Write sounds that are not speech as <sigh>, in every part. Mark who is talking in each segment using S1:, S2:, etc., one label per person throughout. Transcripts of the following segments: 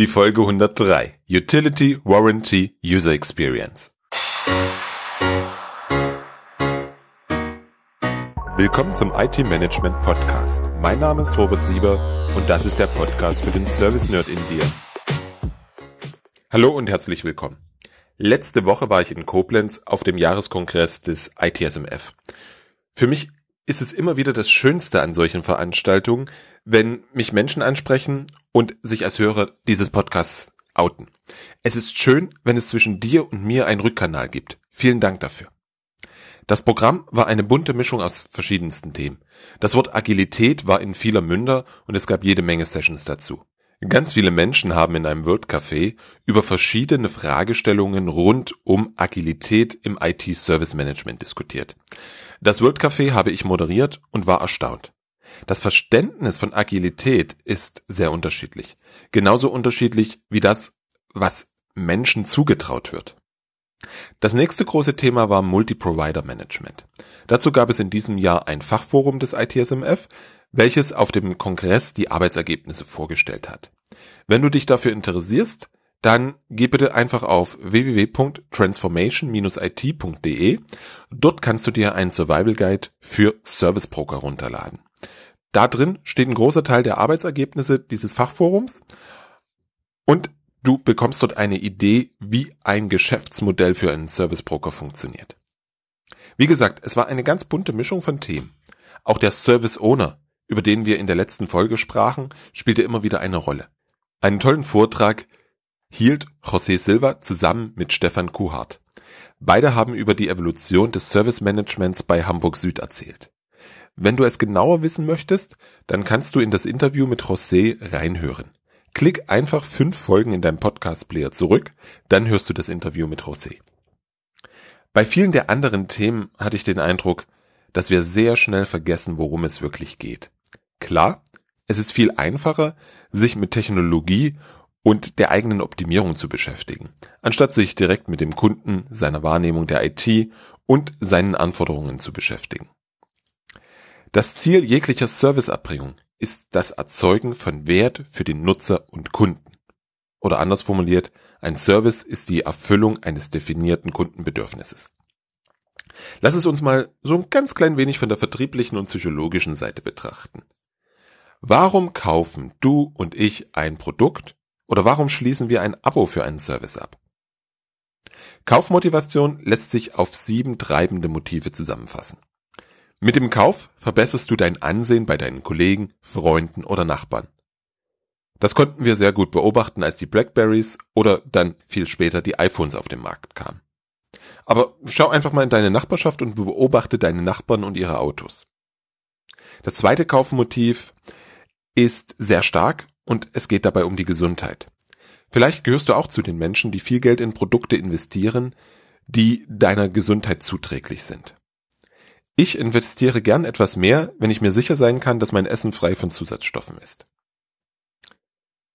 S1: Die Folge 103 Utility Warranty User Experience. Willkommen zum IT Management Podcast. Mein Name ist Robert Sieber und das ist der Podcast für den Service Nerd in dir. Hallo und herzlich willkommen. Letzte Woche war ich in Koblenz auf dem Jahreskongress des ITSMF. Für mich ist es immer wieder das Schönste an solchen Veranstaltungen, wenn mich Menschen ansprechen und sich als Hörer dieses Podcasts outen. Es ist schön, wenn es zwischen dir und mir einen Rückkanal gibt. Vielen Dank dafür. Das Programm war eine bunte Mischung aus verschiedensten Themen. Das Wort Agilität war in vieler Münder und es gab jede Menge Sessions dazu. Ganz viele Menschen haben in einem World Café über verschiedene Fragestellungen rund um Agilität im IT Service Management diskutiert. Das World Café habe ich moderiert und war erstaunt. Das Verständnis von Agilität ist sehr unterschiedlich. Genauso unterschiedlich wie das, was Menschen zugetraut wird. Das nächste große Thema war Multi-Provider Management. Dazu gab es in diesem Jahr ein Fachforum des ITSMF, welches auf dem Kongress die Arbeitsergebnisse vorgestellt hat. Wenn du dich dafür interessierst, dann geh bitte einfach auf www.transformation-it.de. Dort kannst du dir einen Survival Guide für Service Broker runterladen. Da drin steht ein großer Teil der Arbeitsergebnisse dieses Fachforums und du bekommst dort eine Idee, wie ein Geschäftsmodell für einen Service Broker funktioniert. Wie gesagt, es war eine ganz bunte Mischung von Themen. Auch der Service Owner, über den wir in der letzten Folge sprachen, spielte immer wieder eine Rolle. Einen tollen Vortrag hielt José Silva zusammen mit Stefan Kuhart. Beide haben über die Evolution des Service Managements bei Hamburg Süd erzählt. Wenn du es genauer wissen möchtest, dann kannst du in das Interview mit José reinhören. Klick einfach fünf Folgen in deinem Podcast-Player zurück, dann hörst du das Interview mit José. Bei vielen der anderen Themen hatte ich den Eindruck, dass wir sehr schnell vergessen, worum es wirklich geht. Klar, es ist viel einfacher, sich mit Technologie und der eigenen Optimierung zu beschäftigen, anstatt sich direkt mit dem Kunden, seiner Wahrnehmung der IT und seinen Anforderungen zu beschäftigen. Das Ziel jeglicher Serviceabbringung ist das Erzeugen von Wert für den Nutzer und Kunden. Oder anders formuliert, ein Service ist die Erfüllung eines definierten Kundenbedürfnisses. Lass es uns mal so ein ganz klein wenig von der vertrieblichen und psychologischen Seite betrachten. Warum kaufen du und ich ein Produkt oder warum schließen wir ein Abo für einen Service ab? Kaufmotivation lässt sich auf sieben treibende Motive zusammenfassen. Mit dem Kauf verbesserst du dein Ansehen bei deinen Kollegen, Freunden oder Nachbarn. Das konnten wir sehr gut beobachten, als die Blackberries oder dann viel später die iPhones auf den Markt kamen. Aber schau einfach mal in deine Nachbarschaft und beobachte deine Nachbarn und ihre Autos. Das zweite Kaufmotiv ist sehr stark und es geht dabei um die Gesundheit. Vielleicht gehörst du auch zu den Menschen, die viel Geld in Produkte investieren, die deiner Gesundheit zuträglich sind. Ich investiere gern etwas mehr, wenn ich mir sicher sein kann, dass mein Essen frei von Zusatzstoffen ist.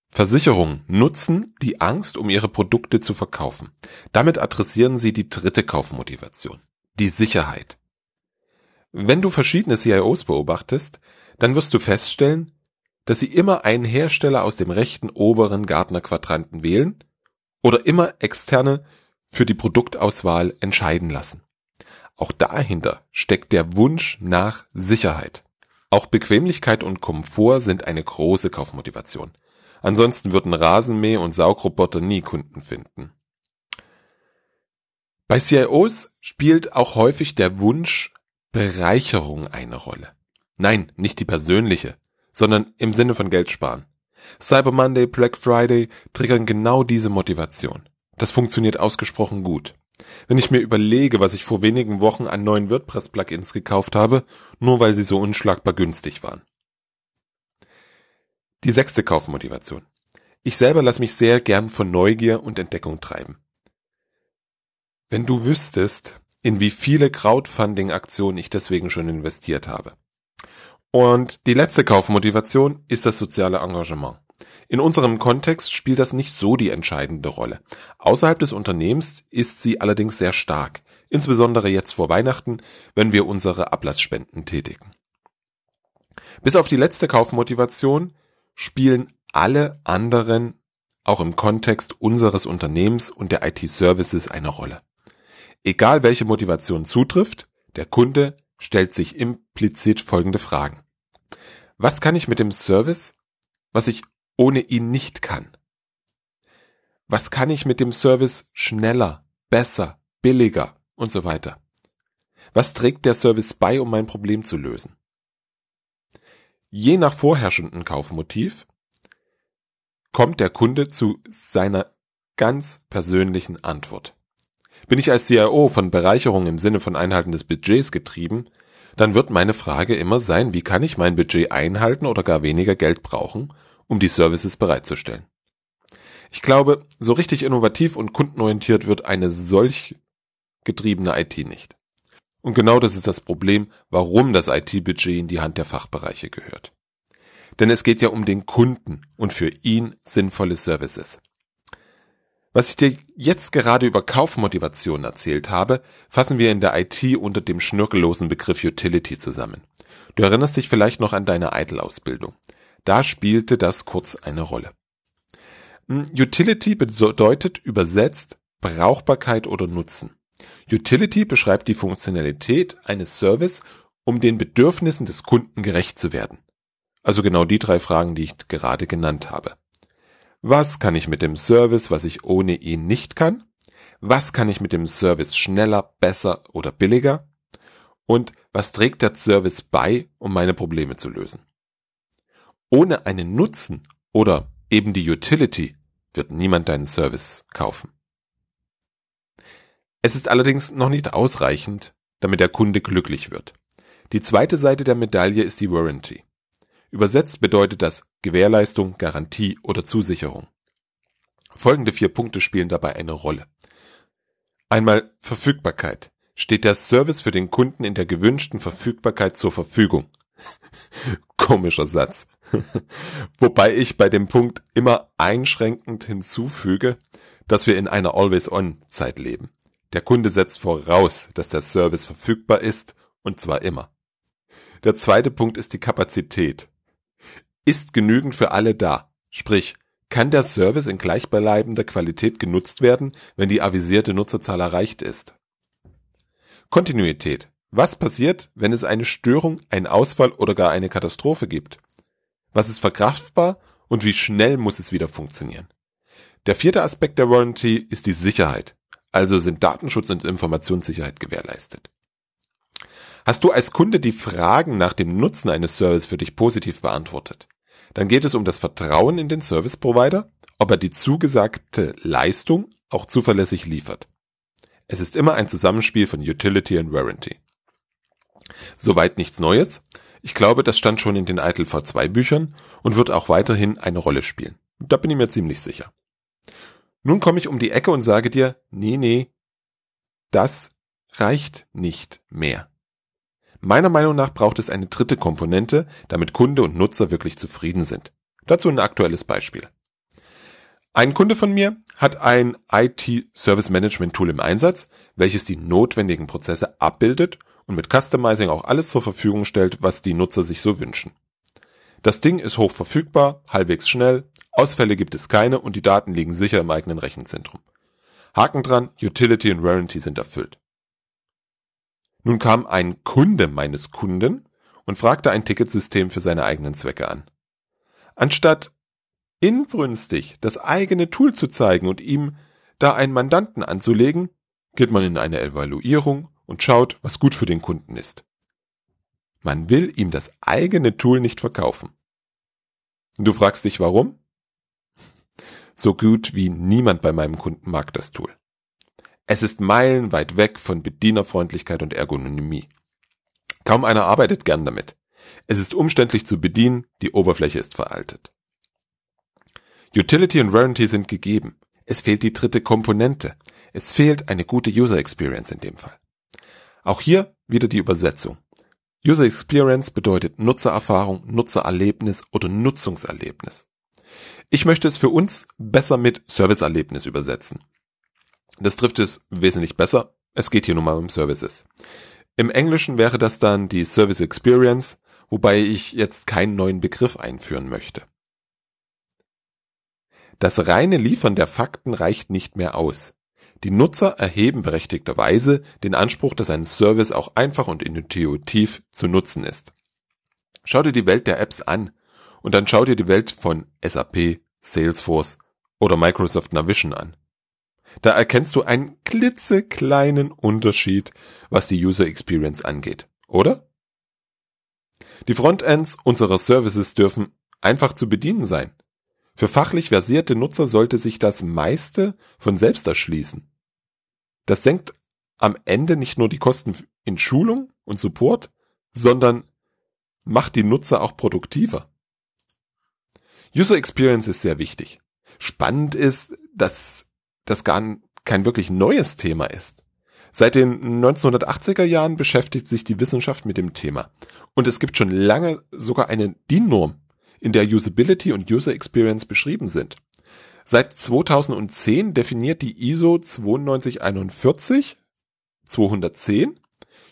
S1: Versicherungen nutzen die Angst, um ihre Produkte zu verkaufen. Damit adressieren sie die dritte Kaufmotivation, die Sicherheit. Wenn du verschiedene CIOs beobachtest, dann wirst du feststellen, dass sie immer einen Hersteller aus dem rechten oberen Gartner-Quadranten wählen oder immer externe für die Produktauswahl entscheiden lassen. Auch dahinter steckt der Wunsch nach Sicherheit. Auch Bequemlichkeit und Komfort sind eine große Kaufmotivation. Ansonsten würden Rasenmäh- und Saugroboter nie Kunden finden. Bei CIOs spielt auch häufig der Wunsch Bereicherung eine Rolle. Nein, nicht die persönliche, sondern im Sinne von Geld sparen. Cyber Monday, Black Friday triggern genau diese Motivation. Das funktioniert ausgesprochen gut. Wenn ich mir überlege, was ich vor wenigen Wochen an neuen WordPress-Plugins gekauft habe, nur weil sie so unschlagbar günstig waren. Die sechste Kaufmotivation. Ich selber lasse mich sehr gern von Neugier und Entdeckung treiben. Wenn du wüsstest, in wie viele Crowdfunding-Aktionen ich deswegen schon investiert habe. Und die letzte Kaufmotivation ist das soziale Engagement. In unserem Kontext spielt das nicht so die entscheidende Rolle. Außerhalb des Unternehmens ist sie allerdings sehr stark, insbesondere jetzt vor Weihnachten, wenn wir unsere Ablassspenden tätigen. Bis auf die letzte Kaufmotivation spielen alle anderen auch im Kontext unseres Unternehmens und der IT-Services eine Rolle. Egal welche Motivation zutrifft, der Kunde stellt sich implizit folgende Fragen. Was kann ich mit dem Service, was ich ohne ihn nicht kann? Was kann ich mit dem Service schneller, besser, billiger und so weiter? Was trägt der Service bei, um mein Problem zu lösen? Je nach vorherrschenden Kaufmotiv kommt der Kunde zu seiner ganz persönlichen Antwort. Bin ich als CIO von Bereicherung im Sinne von Einhalten des Budgets getrieben, dann wird meine Frage immer sein, wie kann ich mein Budget einhalten oder gar weniger Geld brauchen, um die Services bereitzustellen. Ich glaube, so richtig innovativ und kundenorientiert wird eine solch getriebene IT nicht. Und genau das ist das Problem, warum das IT-Budget in die Hand der Fachbereiche gehört. Denn es geht ja um den Kunden und für ihn sinnvolle Services. Was ich dir jetzt gerade über Kaufmotivation erzählt habe, fassen wir in der IT unter dem schnörkellosen Begriff Utility zusammen. Du erinnerst dich vielleicht noch an deine Eitel-Ausbildung. Da spielte das kurz eine Rolle. Hm, Utility bedeutet übersetzt Brauchbarkeit oder Nutzen. Utility beschreibt die Funktionalität eines Service, um den Bedürfnissen des Kunden gerecht zu werden. Also genau die drei Fragen, die ich gerade genannt habe. Was kann ich mit dem Service, was ich ohne ihn nicht kann? Was kann ich mit dem Service schneller, besser oder billiger? Und was trägt der Service bei, um meine Probleme zu lösen? Ohne einen Nutzen oder eben die Utility wird niemand deinen Service kaufen. Es ist allerdings noch nicht ausreichend, damit der Kunde glücklich wird. Die zweite Seite der Medaille ist die Warranty. Übersetzt bedeutet das Gewährleistung, Garantie oder Zusicherung. Folgende vier Punkte spielen dabei eine Rolle. Einmal Verfügbarkeit. Steht der Service für den Kunden in der gewünschten Verfügbarkeit zur Verfügung? <laughs> Komischer Satz. <laughs> Wobei ich bei dem Punkt immer einschränkend hinzufüge, dass wir in einer Always-On-Zeit leben. Der Kunde setzt voraus, dass der Service verfügbar ist, und zwar immer. Der zweite Punkt ist die Kapazität ist genügend für alle da. Sprich, kann der Service in gleichbleibender Qualität genutzt werden, wenn die avisierte Nutzerzahl erreicht ist? Kontinuität. Was passiert, wenn es eine Störung, einen Ausfall oder gar eine Katastrophe gibt? Was ist verkraftbar und wie schnell muss es wieder funktionieren? Der vierte Aspekt der Warranty ist die Sicherheit. Also sind Datenschutz und Informationssicherheit gewährleistet. Hast du als Kunde die Fragen nach dem Nutzen eines Service für dich positiv beantwortet? Dann geht es um das Vertrauen in den Service Provider, ob er die zugesagte Leistung auch zuverlässig liefert. Es ist immer ein Zusammenspiel von Utility und Warranty. Soweit nichts Neues. Ich glaube, das stand schon in den Eitel V2 Büchern und wird auch weiterhin eine Rolle spielen. Da bin ich mir ziemlich sicher. Nun komme ich um die Ecke und sage dir, nee, nee, das reicht nicht mehr. Meiner Meinung nach braucht es eine dritte Komponente, damit Kunde und Nutzer wirklich zufrieden sind. Dazu ein aktuelles Beispiel. Ein Kunde von mir hat ein IT-Service Management Tool im Einsatz, welches die notwendigen Prozesse abbildet und mit Customizing auch alles zur Verfügung stellt, was die Nutzer sich so wünschen. Das Ding ist hoch verfügbar, halbwegs schnell, Ausfälle gibt es keine und die Daten liegen sicher im eigenen Rechenzentrum. Haken dran, Utility und Warranty sind erfüllt. Nun kam ein Kunde meines Kunden und fragte ein Ticketsystem für seine eigenen Zwecke an. Anstatt inbrünstig das eigene Tool zu zeigen und ihm da einen Mandanten anzulegen, geht man in eine Evaluierung und schaut, was gut für den Kunden ist. Man will ihm das eigene Tool nicht verkaufen. Du fragst dich warum? So gut wie niemand bei meinem Kunden mag das Tool. Es ist meilenweit weg von Bedienerfreundlichkeit und Ergonomie. Kaum einer arbeitet gern damit. Es ist umständlich zu bedienen, die Oberfläche ist veraltet. Utility und Warranty sind gegeben. Es fehlt die dritte Komponente. Es fehlt eine gute User Experience in dem Fall. Auch hier wieder die Übersetzung. User Experience bedeutet Nutzererfahrung, Nutzererlebnis oder Nutzungserlebnis. Ich möchte es für uns besser mit Serviceerlebnis übersetzen. Das trifft es wesentlich besser. Es geht hier nun mal um Services. Im Englischen wäre das dann die Service Experience, wobei ich jetzt keinen neuen Begriff einführen möchte. Das reine Liefern der Fakten reicht nicht mehr aus. Die Nutzer erheben berechtigterweise den Anspruch, dass ein Service auch einfach und intuitiv zu nutzen ist. Schau dir die Welt der Apps an und dann schau dir die Welt von SAP, Salesforce oder Microsoft Navision an. Da erkennst du einen klitzekleinen Unterschied, was die User Experience angeht, oder? Die Frontends unserer Services dürfen einfach zu bedienen sein. Für fachlich versierte Nutzer sollte sich das meiste von selbst erschließen. Das senkt am Ende nicht nur die Kosten in Schulung und Support, sondern macht die Nutzer auch produktiver. User Experience ist sehr wichtig. Spannend ist, dass das gar kein wirklich neues Thema ist. Seit den 1980er Jahren beschäftigt sich die Wissenschaft mit dem Thema. Und es gibt schon lange sogar eine DIN-Norm, in der Usability und User Experience beschrieben sind. Seit 2010 definiert die ISO 9241 210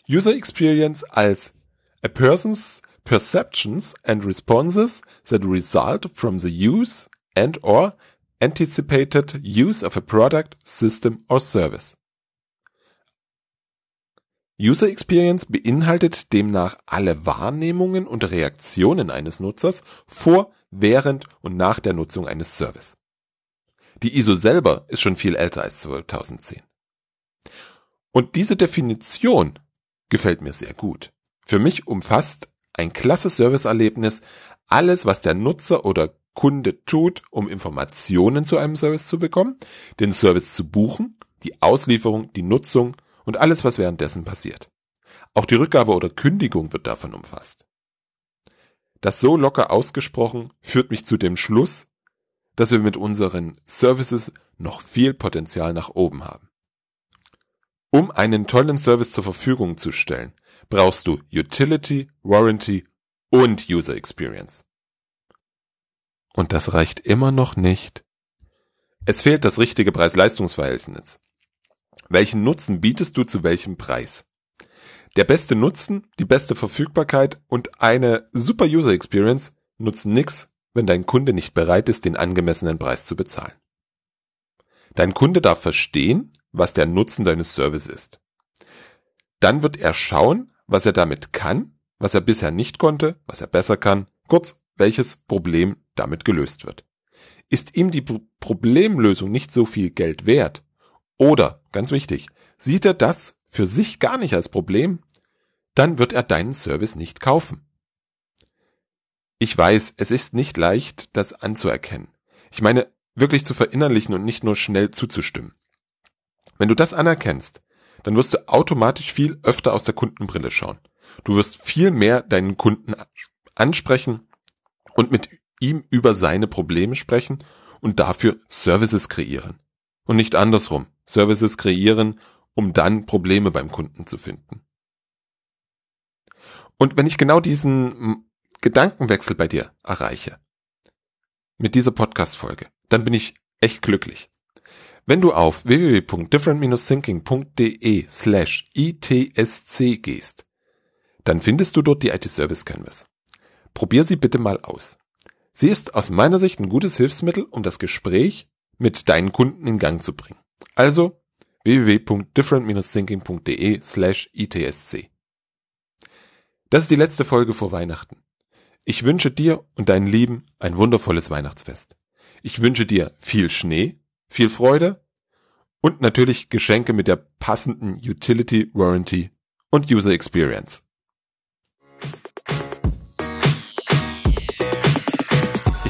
S1: User Experience als a person's perceptions and responses that result from the use and or anticipated use of a product, system or service. User Experience beinhaltet demnach alle Wahrnehmungen und Reaktionen eines Nutzers vor, während und nach der Nutzung eines Service. Die ISO selber ist schon viel älter als 2010. Und diese Definition gefällt mir sehr gut. Für mich umfasst ein klasse Serviceerlebnis alles, was der Nutzer oder Kunde tut, um Informationen zu einem Service zu bekommen, den Service zu buchen, die Auslieferung, die Nutzung und alles, was währenddessen passiert. Auch die Rückgabe oder Kündigung wird davon umfasst. Das so locker ausgesprochen führt mich zu dem Schluss, dass wir mit unseren Services noch viel Potenzial nach oben haben. Um einen tollen Service zur Verfügung zu stellen, brauchst du Utility, Warranty und User Experience. Und das reicht immer noch nicht. Es fehlt das richtige Preis-Leistungs-Verhältnis. Welchen Nutzen bietest du zu welchem Preis? Der beste Nutzen, die beste Verfügbarkeit und eine super User Experience nutzen nix, wenn dein Kunde nicht bereit ist, den angemessenen Preis zu bezahlen. Dein Kunde darf verstehen, was der Nutzen deines Services ist. Dann wird er schauen, was er damit kann, was er bisher nicht konnte, was er besser kann, kurz, welches Problem damit gelöst wird. Ist ihm die Problemlösung nicht so viel Geld wert, oder, ganz wichtig, sieht er das für sich gar nicht als Problem, dann wird er deinen Service nicht kaufen. Ich weiß, es ist nicht leicht, das anzuerkennen. Ich meine, wirklich zu verinnerlichen und nicht nur schnell zuzustimmen. Wenn du das anerkennst, dann wirst du automatisch viel öfter aus der Kundenbrille schauen. Du wirst viel mehr deinen Kunden ansprechen und mit ihm über seine Probleme sprechen und dafür Services kreieren. Und nicht andersrum. Services kreieren, um dann Probleme beim Kunden zu finden. Und wenn ich genau diesen Gedankenwechsel bei dir erreiche, mit dieser Podcast-Folge, dann bin ich echt glücklich. Wenn du auf www.different-thinking.de slash itsc gehst, dann findest du dort die IT Service Canvas. Probier sie bitte mal aus. Sie ist aus meiner Sicht ein gutes Hilfsmittel, um das Gespräch mit deinen Kunden in Gang zu bringen. Also www.different-thinking.de slash itsc. Das ist die letzte Folge vor Weihnachten. Ich wünsche dir und deinen Lieben ein wundervolles Weihnachtsfest. Ich wünsche dir viel Schnee, viel Freude und natürlich Geschenke mit der passenden Utility, Warranty und User Experience.